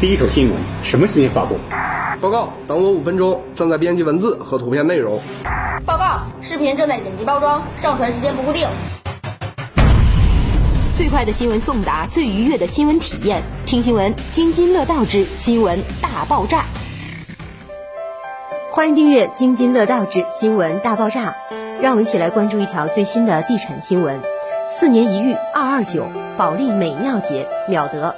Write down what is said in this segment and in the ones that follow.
第一手新闻，什么新闻发布？报告，等我五分钟，正在编辑文字和图片内容。报告，视频正在剪辑包装，上传时间不固定。最快的新闻送达，最愉悦的新闻体验，听新闻津津乐道之新闻大爆炸。欢迎订阅《津津乐道之新闻大爆炸》，让我们一起来关注一条最新的地产新闻：四年一遇二二九保利美妙节秒得。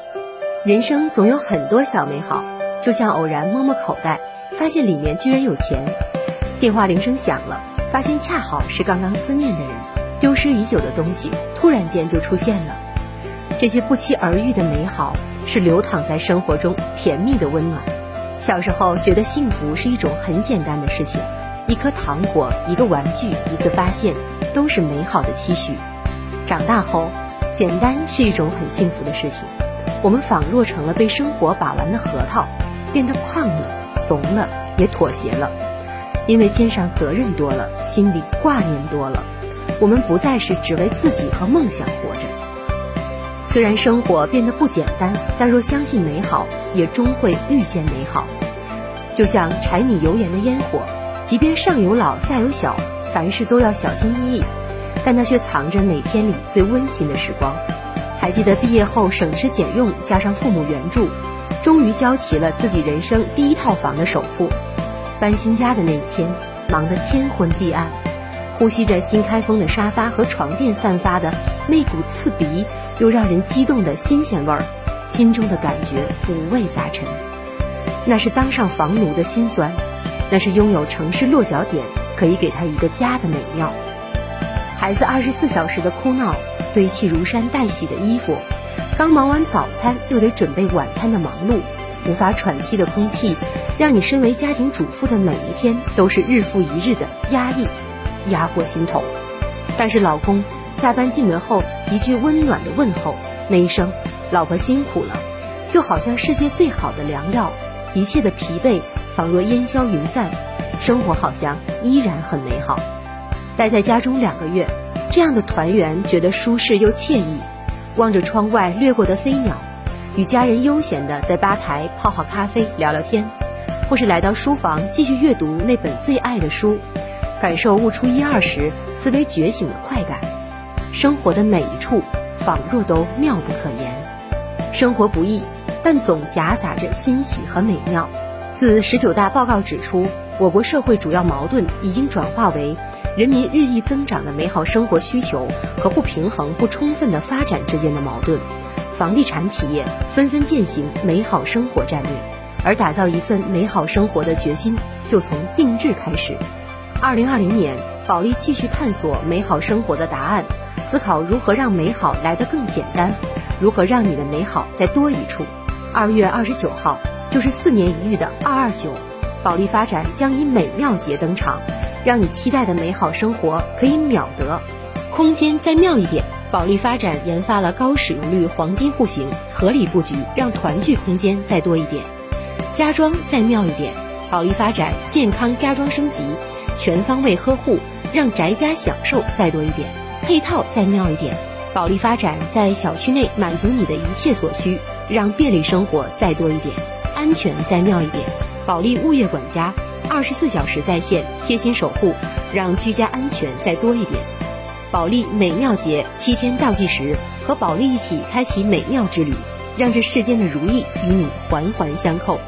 人生总有很多小美好，就像偶然摸摸口袋，发现里面居然有钱；电话铃声响了，发现恰好是刚刚思念的人；丢失已久的东西，突然间就出现了。这些不期而遇的美好，是流淌在生活中甜蜜的温暖。小时候觉得幸福是一种很简单的事情，一颗糖果、一个玩具、一次发现，都是美好的期许。长大后，简单是一种很幸福的事情。我们仿若成了被生活把玩的核桃，变得胖了、怂了，也妥协了。因为肩上责任多了，心里挂念多了，我们不再是只为自己和梦想活着。虽然生活变得不简单，但若相信美好，也终会遇见美好。就像柴米油盐的烟火，即便上有老下有小，凡事都要小心翼翼，但它却藏着每天里最温馨的时光。还记得毕业后省吃俭用，加上父母援助，终于交齐了自己人生第一套房的首付。搬新家的那一天，忙得天昏地暗，呼吸着新开封的沙发和床垫散发的那股刺鼻。又让人激动的新鲜味儿，心中的感觉五味杂陈。那是当上房奴的辛酸，那是拥有城市落脚点可以给他一个家的美妙。孩子二十四小时的哭闹，堆砌如山待洗的衣服，刚忙完早餐又得准备晚餐的忙碌，无法喘息的空气，让你身为家庭主妇的每一天都是日复一日的压抑，压过心头。但是老公。下班进门后，一句温暖的问候，那一声“老婆辛苦了”，就好像世界最好的良药，一切的疲惫仿若烟消云散，生活好像依然很美好。待在家中两个月，这样的团圆觉得舒适又惬意。望着窗外掠过的飞鸟，与家人悠闲的在吧台泡好咖啡聊聊天，或是来到书房继续阅读那本最爱的书，感受悟出一二时思维觉醒的快感。生活的每一处，仿若都妙不可言。生活不易，但总夹杂着欣喜和美妙。自十九大报告指出，我国社会主要矛盾已经转化为人民日益增长的美好生活需求和不平衡不充分的发展之间的矛盾。房地产企业纷纷践行美好生活战略，而打造一份美好生活的决心就从定制开始。二零二零年，保利继续探索美好生活的答案。思考如何让美好来得更简单，如何让你的美好再多一处。二月二十九号就是四年一遇的二二九，保利发展将以美妙节登场，让你期待的美好生活可以秒得。空间再妙一点，保利发展研发了高使用率黄金户型，合理布局让团聚空间再多一点。家装再妙一点，保利发展健康家装升级，全方位呵护让宅家享受再多一点。配套再妙一点，保利发展在小区内满足你的一切所需，让便利生活再多一点，安全再妙一点。保利物业管家二十四小时在线，贴心守护，让居家安全再多一点。保利美妙节七天倒计时，和保利一起开启美妙之旅，让这世间的如意与你环环相扣。